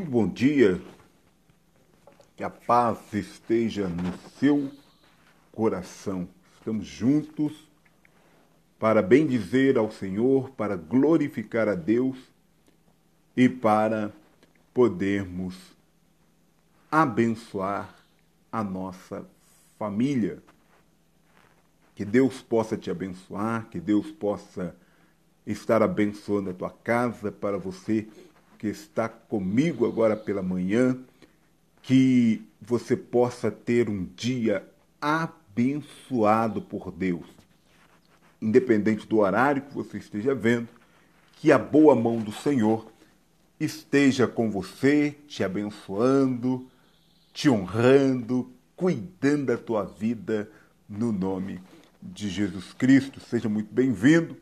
Muito bom dia. Que a paz esteja no seu coração. Estamos juntos para bendizer ao Senhor, para glorificar a Deus e para podermos abençoar a nossa família. Que Deus possa te abençoar, que Deus possa estar abençoando a tua casa para você que está comigo agora pela manhã, que você possa ter um dia abençoado por Deus. Independente do horário que você esteja vendo, que a boa mão do Senhor esteja com você, te abençoando, te honrando, cuidando da tua vida no nome de Jesus Cristo. Seja muito bem-vindo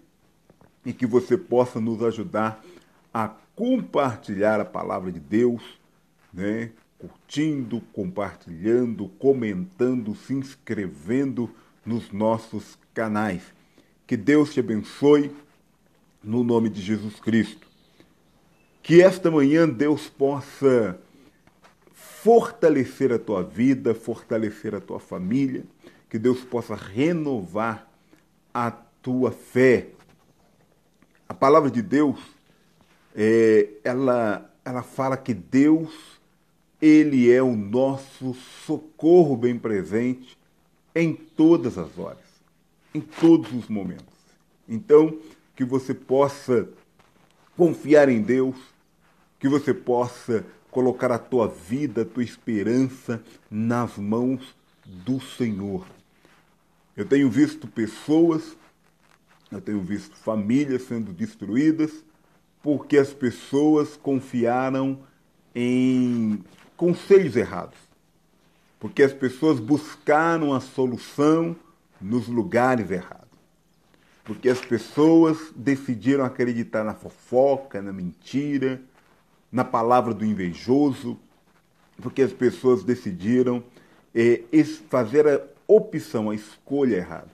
e que você possa nos ajudar a compartilhar a palavra de Deus, né? curtindo, compartilhando, comentando, se inscrevendo nos nossos canais. Que Deus te abençoe no nome de Jesus Cristo. Que esta manhã Deus possa fortalecer a tua vida, fortalecer a tua família, que Deus possa renovar a tua fé. A palavra de Deus é, ela, ela fala que Deus, Ele é o nosso socorro bem presente em todas as horas, em todos os momentos. Então, que você possa confiar em Deus, que você possa colocar a tua vida, a tua esperança nas mãos do Senhor. Eu tenho visto pessoas, eu tenho visto famílias sendo destruídas, porque as pessoas confiaram em conselhos errados. Porque as pessoas buscaram a solução nos lugares errados. Porque as pessoas decidiram acreditar na fofoca, na mentira, na palavra do invejoso. Porque as pessoas decidiram é, fazer a opção, a escolha errada.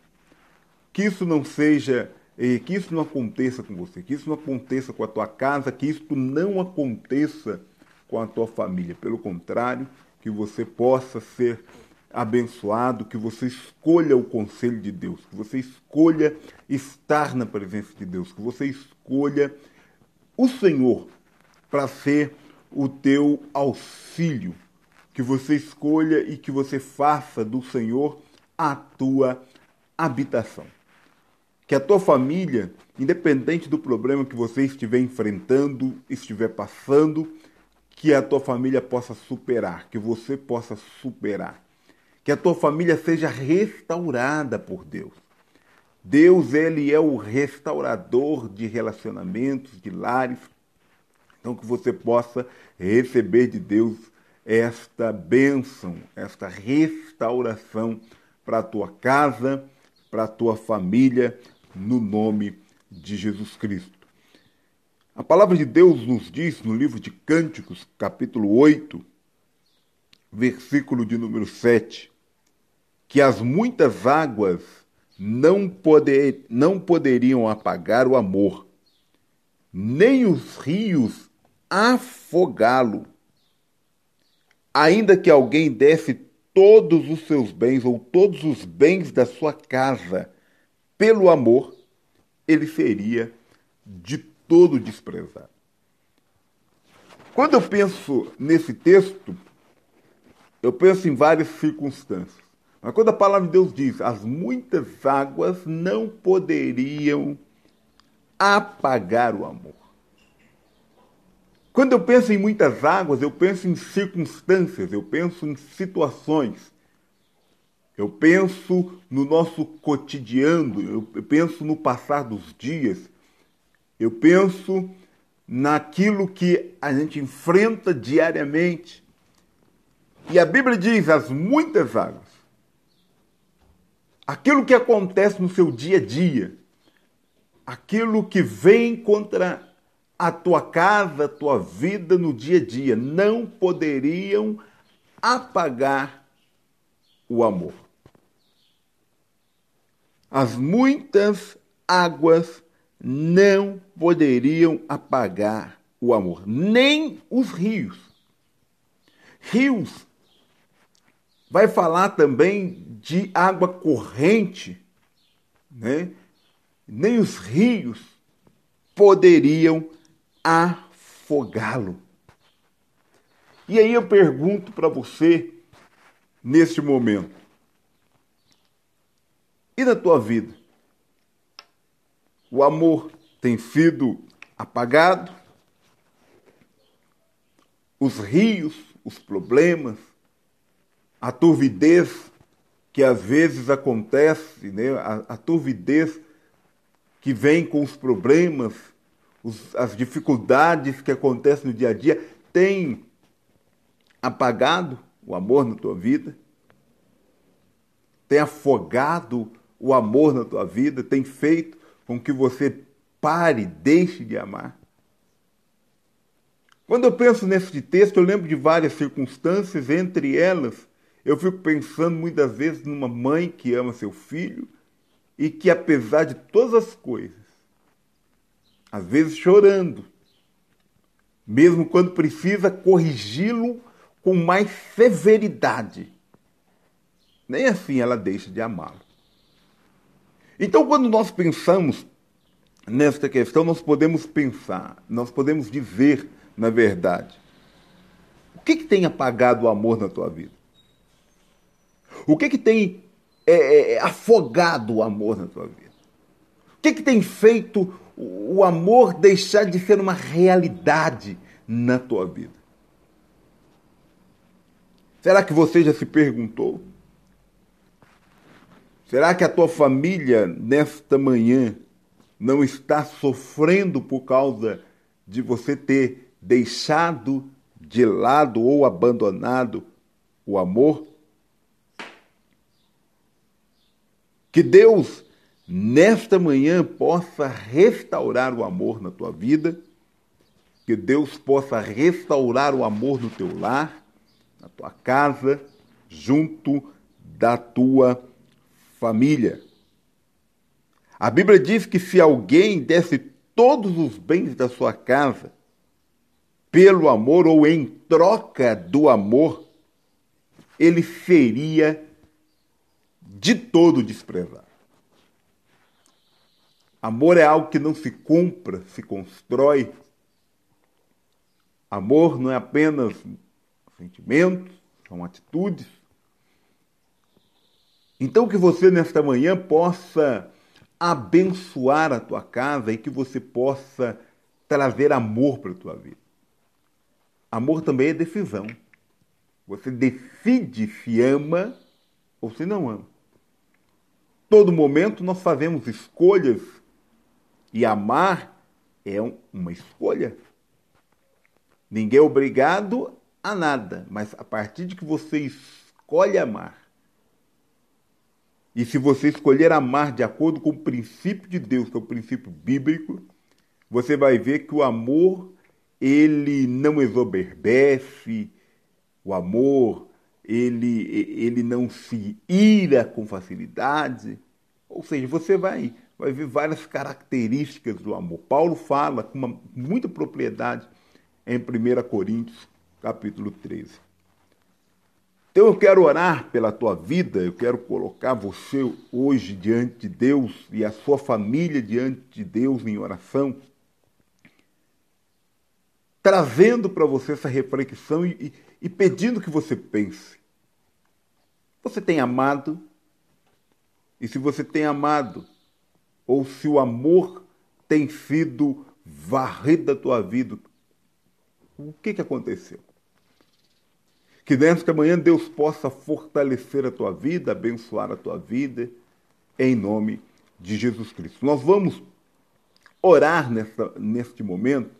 Que isso não seja e que isso não aconteça com você, que isso não aconteça com a tua casa, que isso não aconteça com a tua família. Pelo contrário, que você possa ser abençoado, que você escolha o conselho de Deus, que você escolha estar na presença de Deus, que você escolha o Senhor para ser o teu auxílio, que você escolha e que você faça do Senhor a tua habitação que a tua família, independente do problema que você estiver enfrentando, estiver passando, que a tua família possa superar, que você possa superar. Que a tua família seja restaurada por Deus. Deus, ele é o restaurador de relacionamentos, de lares. Então que você possa receber de Deus esta bênção, esta restauração para a tua casa, para a tua família, no nome de Jesus Cristo. A palavra de Deus nos diz no livro de Cânticos, capítulo 8, versículo de número 7, que as muitas águas não, poder, não poderiam apagar o amor, nem os rios afogá-lo. Ainda que alguém desse todos os seus bens ou todos os bens da sua casa pelo amor, ele seria de todo desprezado. Quando eu penso nesse texto, eu penso em várias circunstâncias. Mas quando a palavra de Deus diz as muitas águas não poderiam apagar o amor. Quando eu penso em muitas águas, eu penso em circunstâncias, eu penso em situações eu penso no nosso cotidiano, eu penso no passar dos dias, eu penso naquilo que a gente enfrenta diariamente. E a Bíblia diz as muitas águas. Aquilo que acontece no seu dia a dia, aquilo que vem contra a tua casa, a tua vida no dia a dia, não poderiam apagar o amor as muitas águas não poderiam apagar o amor, nem os rios. rios. Vai falar também de água corrente, né? Nem os rios poderiam afogá-lo. E aí eu pergunto para você neste momento: e na tua vida? O amor tem sido apagado? Os rios, os problemas, a turvidez que às vezes acontece, né? a, a turvidez que vem com os problemas, os, as dificuldades que acontecem no dia a dia, tem apagado o amor na tua vida? Tem afogado o amor na tua vida? Tem feito com que você pare, deixe de amar? Quando eu penso nesse texto, eu lembro de várias circunstâncias, entre elas, eu fico pensando muitas vezes numa mãe que ama seu filho e que, apesar de todas as coisas, às vezes chorando, mesmo quando precisa corrigi-lo com mais severidade, nem assim ela deixa de amá-lo. Então, quando nós pensamos nesta questão, nós podemos pensar, nós podemos dizer, na verdade, o que, que tem apagado o amor na tua vida? O que, que tem é, é, é afogado o amor na tua vida? O que, que tem feito o amor deixar de ser uma realidade na tua vida? Será que você já se perguntou? Será que a tua família, nesta manhã, não está sofrendo por causa de você ter deixado de lado ou abandonado o amor? Que Deus, nesta manhã, possa restaurar o amor na tua vida, que Deus possa restaurar o amor no teu lar, na tua casa, junto da tua família. A Bíblia diz que se alguém desse todos os bens da sua casa pelo amor ou em troca do amor, ele seria de todo desprezado. Amor é algo que não se compra, se constrói. Amor não é apenas sentimentos, são atitudes. Então, que você nesta manhã possa abençoar a tua casa e que você possa trazer amor para a tua vida. Amor também é decisão. Você decide se ama ou se não ama. Todo momento nós fazemos escolhas e amar é uma escolha. Ninguém é obrigado a nada, mas a partir de que você escolhe amar, e se você escolher amar de acordo com o princípio de Deus, que é o princípio bíblico, você vai ver que o amor ele não exoberbece, o amor ele, ele não se ira com facilidade. Ou seja, você vai, vai ver várias características do amor. Paulo fala com uma, muita propriedade em 1 Coríntios, capítulo 13. Então eu quero orar pela tua vida, eu quero colocar você hoje diante de Deus e a sua família diante de Deus em oração, trazendo para você essa reflexão e, e, pedindo que você pense. Você tem amado? E se você tem amado, ou se o amor tem sido varrido da tua vida, o que, que aconteceu? Que nesta manhã Deus possa fortalecer a tua vida, abençoar a tua vida, em nome de Jesus Cristo. Nós vamos orar nesta, neste momento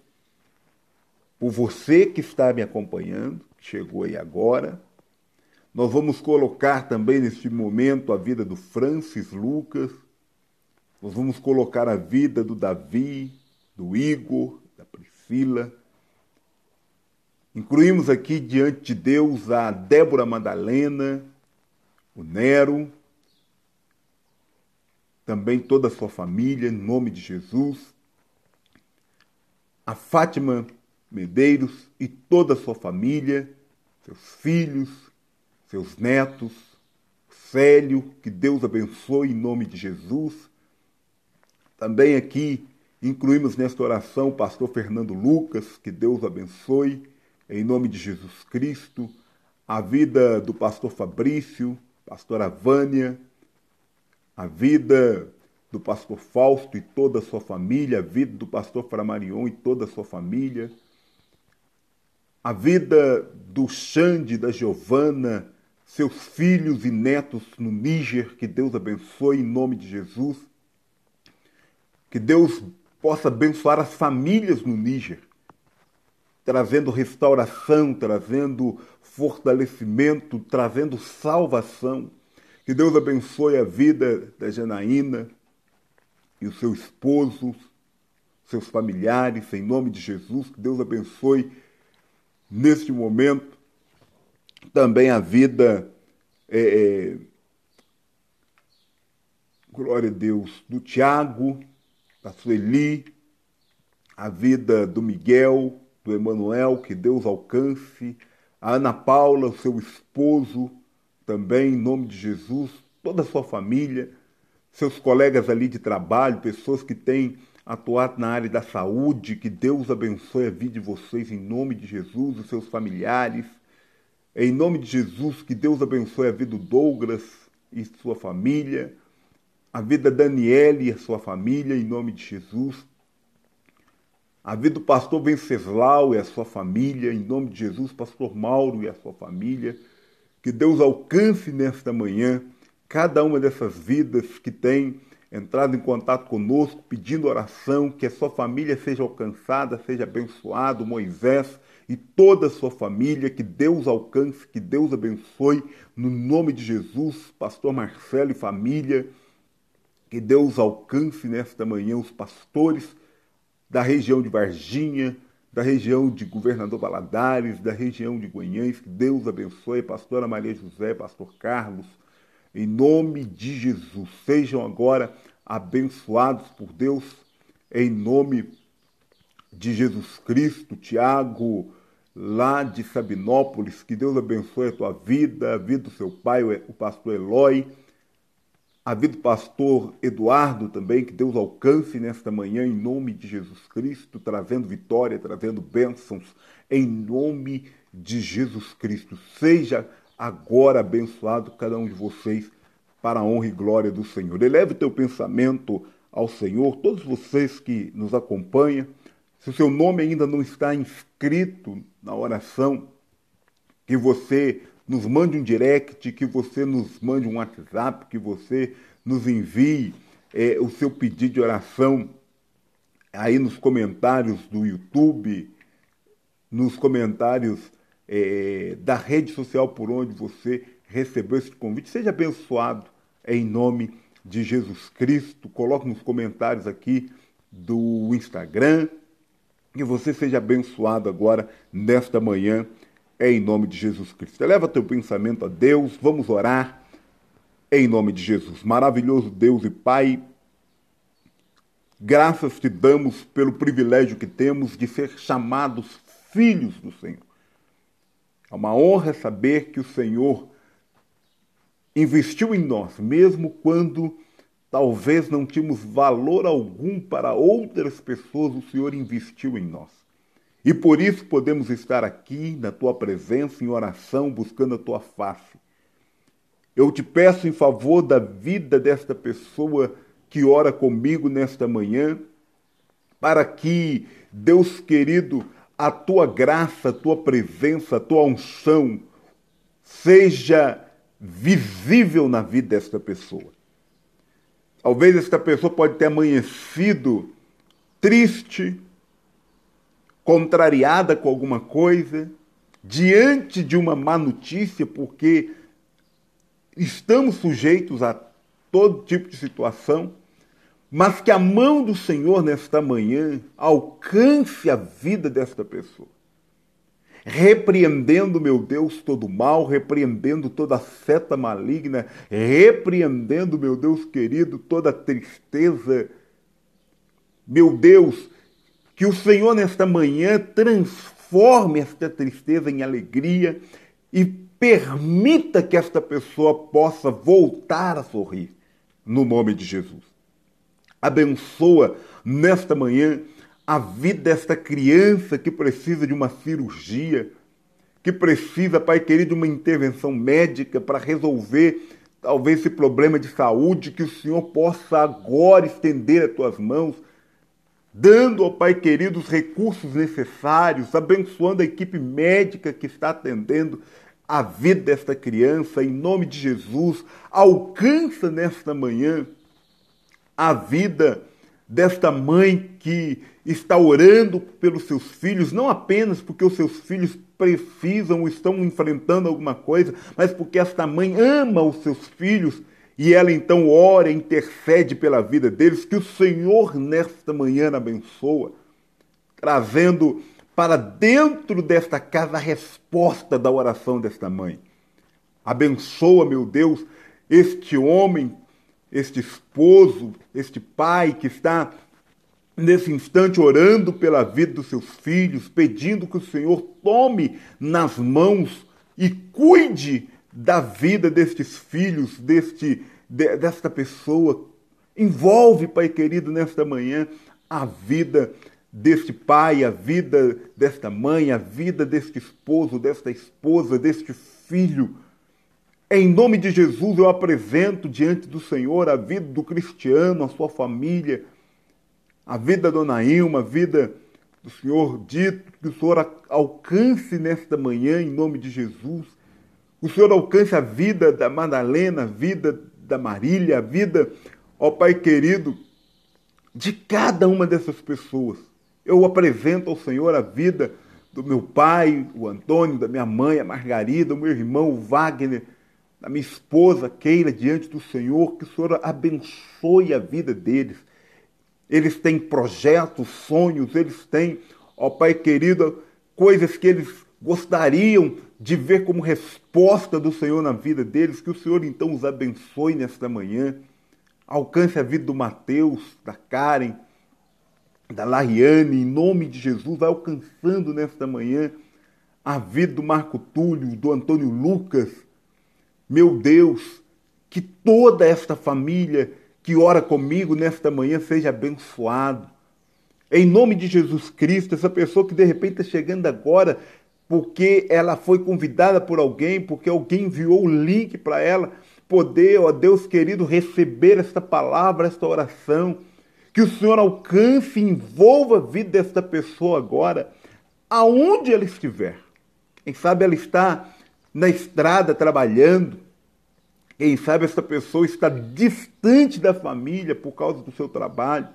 por você que está me acompanhando, que chegou aí agora. Nós vamos colocar também neste momento a vida do Francis Lucas. Nós vamos colocar a vida do Davi, do Igor, da Priscila Incluímos aqui diante de Deus a Débora Madalena, o Nero, também toda a sua família, em nome de Jesus, a Fátima Medeiros e toda a sua família, seus filhos, seus netos, Célio, que Deus abençoe em nome de Jesus. Também aqui incluímos nesta oração o pastor Fernando Lucas, que Deus abençoe em nome de Jesus Cristo. A vida do pastor Fabrício, pastora Vânia, a vida do pastor Fausto e toda a sua família, a vida do pastor Framarion e toda a sua família, a vida do Xande, da Giovana, seus filhos e netos no Níger, que Deus abençoe em nome de Jesus. Que Deus possa abençoar as famílias no Níger, trazendo restauração, trazendo fortalecimento, trazendo salvação. Que Deus abençoe a vida da Janaína e o seu esposo, seus familiares, em nome de Jesus. Que Deus abençoe neste momento também a vida, é, é, glória a Deus, do Tiago, da Sueli, a vida do Miguel, do Emanuel, que Deus alcance, a Ana Paula, o seu esposo, também em nome de Jesus, toda a sua família, seus colegas ali de trabalho, pessoas que têm atuado na área da saúde, que Deus abençoe a vida de vocês em nome de Jesus, os seus familiares, em nome de Jesus, que Deus abençoe a vida do Douglas e sua família, a vida da Daniele e a sua família, em nome de Jesus. A vida do pastor Venceslau e a sua família, em nome de Jesus, pastor Mauro e a sua família. Que Deus alcance nesta manhã cada uma dessas vidas que tem entrado em contato conosco, pedindo oração, que a sua família seja alcançada, seja abençoado, Moisés, e toda a sua família, que Deus alcance, que Deus abençoe, no nome de Jesus, pastor Marcelo e família, que Deus alcance nesta manhã os pastores da região de Varginha, da região de Governador Valadares, da região de Guanhães, que Deus abençoe, pastora Maria José, pastor Carlos, em nome de Jesus, sejam agora abençoados por Deus, em nome de Jesus Cristo, Tiago, lá de Sabinópolis. Que Deus abençoe a tua vida, a vida do seu pai, o pastor Eloy, a vida do pastor Eduardo também. Que Deus alcance nesta manhã, em nome de Jesus Cristo, trazendo vitória, trazendo bênçãos, em nome de Jesus Cristo. Seja agora abençoado cada um de vocês para a honra e glória do Senhor. Eleve o teu pensamento ao Senhor, todos vocês que nos acompanham se o seu nome ainda não está inscrito na oração, que você nos mande um direct, que você nos mande um WhatsApp, que você nos envie é, o seu pedido de oração aí nos comentários do YouTube, nos comentários é, da rede social por onde você recebeu esse convite. Seja abençoado em nome de Jesus Cristo. Coloque nos comentários aqui do Instagram, que você seja abençoado agora, nesta manhã, em nome de Jesus Cristo. Eleva teu pensamento a Deus, vamos orar em nome de Jesus. Maravilhoso Deus e Pai, graças te damos pelo privilégio que temos de ser chamados filhos do Senhor. É uma honra saber que o Senhor investiu em nós, mesmo quando Talvez não tínhamos valor algum para outras pessoas, o Senhor investiu em nós. E por isso podemos estar aqui na tua presença, em oração, buscando a tua face. Eu te peço em favor da vida desta pessoa que ora comigo nesta manhã, para que, Deus querido, a tua graça, a tua presença, a tua unção seja visível na vida desta pessoa. Talvez esta pessoa pode ter amanhecido triste, contrariada com alguma coisa, diante de uma má notícia, porque estamos sujeitos a todo tipo de situação, mas que a mão do Senhor nesta manhã alcance a vida desta pessoa repreendendo, meu Deus, todo mal, repreendendo toda seta maligna, repreendendo, meu Deus querido, toda tristeza. Meu Deus, que o Senhor nesta manhã transforme esta tristeza em alegria, e permita que esta pessoa possa voltar a sorrir, no nome de Jesus. Abençoa nesta manhã a vida desta criança que precisa de uma cirurgia, que precisa, Pai querido, de uma intervenção médica para resolver talvez esse problema de saúde, que o Senhor possa agora estender as tuas mãos, dando ao Pai querido os recursos necessários, abençoando a equipe médica que está atendendo a vida desta criança, em nome de Jesus, alcança nesta manhã a vida desta mãe que está orando pelos seus filhos, não apenas porque os seus filhos precisam ou estão enfrentando alguma coisa, mas porque esta mãe ama os seus filhos e ela então ora, intercede pela vida deles, que o Senhor nesta manhã abençoa, trazendo para dentro desta casa a resposta da oração desta mãe. Abençoa, meu Deus, este homem, este esposo, este pai que está nesse instante orando pela vida dos seus filhos, pedindo que o Senhor tome nas mãos e cuide da vida destes filhos, deste, de, desta pessoa. Envolve, Pai querido, nesta manhã, a vida deste pai, a vida desta mãe, a vida deste esposo, desta esposa, deste filho. Em nome de Jesus, eu apresento diante do Senhor a vida do cristiano, a sua família, a vida da Dona Ilma, a vida do Senhor dito, que o Senhor alcance nesta manhã, em nome de Jesus. O Senhor alcance a vida da Madalena, a vida da Marília, a vida, ó Pai querido, de cada uma dessas pessoas. Eu apresento ao Senhor a vida do meu pai, o Antônio, da minha mãe, a Margarida, do meu irmão, o Wagner, da minha esposa, Keila, diante do Senhor, que o Senhor abençoe a vida deles eles têm projetos, sonhos, eles têm, ó Pai querido, coisas que eles gostariam de ver como resposta do Senhor na vida deles. Que o Senhor então os abençoe nesta manhã. Alcance a vida do Mateus, da Karen, da Lariane, em nome de Jesus, vai alcançando nesta manhã a vida do Marco Túlio, do Antônio Lucas. Meu Deus, que toda esta família que ora comigo nesta manhã seja abençoado. Em nome de Jesus Cristo, essa pessoa que de repente está chegando agora porque ela foi convidada por alguém, porque alguém enviou o link para ela poder, ó Deus querido, receber esta palavra, esta oração. Que o Senhor alcance e envolva a vida desta pessoa agora, aonde ela estiver. Quem sabe ela está na estrada trabalhando, quem sabe essa pessoa está distante da família por causa do seu trabalho.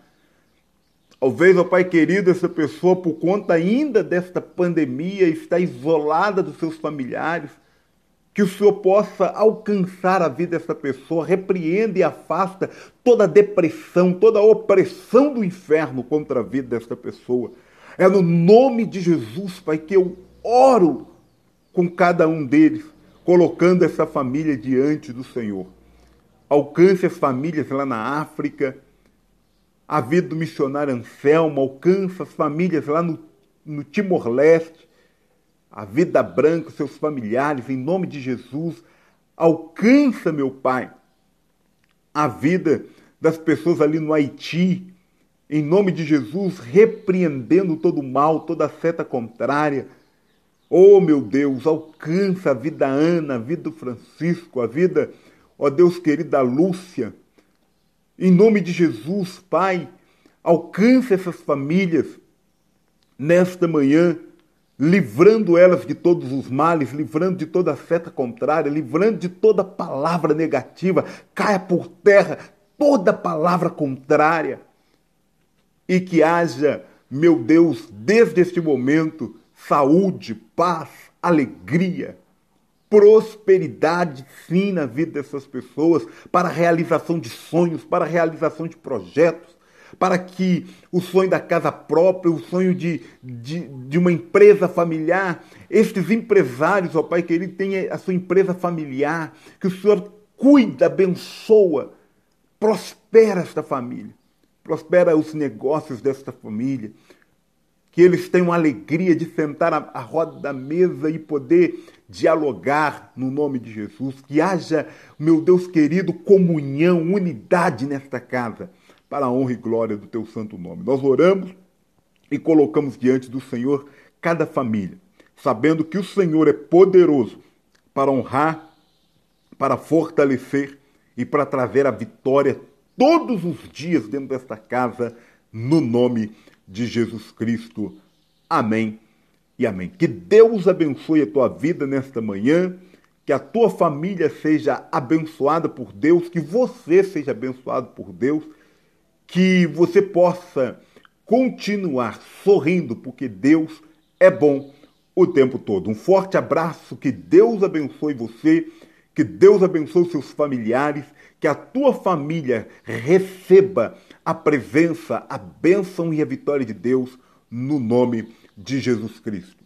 Talvez, ó Pai querido, essa pessoa, por conta ainda desta pandemia, está isolada dos seus familiares. Que o Senhor possa alcançar a vida dessa pessoa, repreende e afasta toda a depressão, toda a opressão do inferno contra a vida desta pessoa. É no nome de Jesus, Pai, que eu oro com cada um deles colocando essa família diante do Senhor. Alcance as famílias lá na África, a vida do missionário Anselmo, alcança as famílias lá no, no Timor-Leste, a vida branca, seus familiares, em nome de Jesus. Alcança, meu Pai, a vida das pessoas ali no Haiti, em nome de Jesus, repreendendo todo o mal, toda a seta contrária Oh, meu Deus, alcança a vida da Ana, a vida do Francisco, a vida, ó oh Deus querido, da Lúcia. Em nome de Jesus, Pai, alcança essas famílias nesta manhã, livrando elas de todos os males, livrando de toda seta contrária, livrando de toda palavra negativa, caia por terra toda palavra contrária. E que haja, meu Deus, desde este momento, saúde, paz, alegria, prosperidade, sim, na vida dessas pessoas, para a realização de sonhos, para a realização de projetos, para que o sonho da casa própria, o sonho de, de, de uma empresa familiar, estes empresários, ó Pai querido, tenham a sua empresa familiar, que o Senhor cuida, abençoa, prospera esta família, prospera os negócios desta família, que eles tenham alegria de sentar à roda da mesa e poder dialogar no nome de Jesus, que haja, meu Deus querido, comunhão, unidade nesta casa, para a honra e glória do teu santo nome. Nós oramos e colocamos diante do Senhor cada família, sabendo que o Senhor é poderoso para honrar, para fortalecer e para trazer a vitória todos os dias dentro desta casa, no nome de Jesus Cristo. Amém e amém. Que Deus abençoe a tua vida nesta manhã, que a tua família seja abençoada por Deus, que você seja abençoado por Deus, que você possa continuar sorrindo, porque Deus é bom o tempo todo. Um forte abraço, que Deus abençoe você, que Deus abençoe seus familiares, que a tua família receba a presença, a bênção e a vitória de Deus no nome de Jesus Cristo.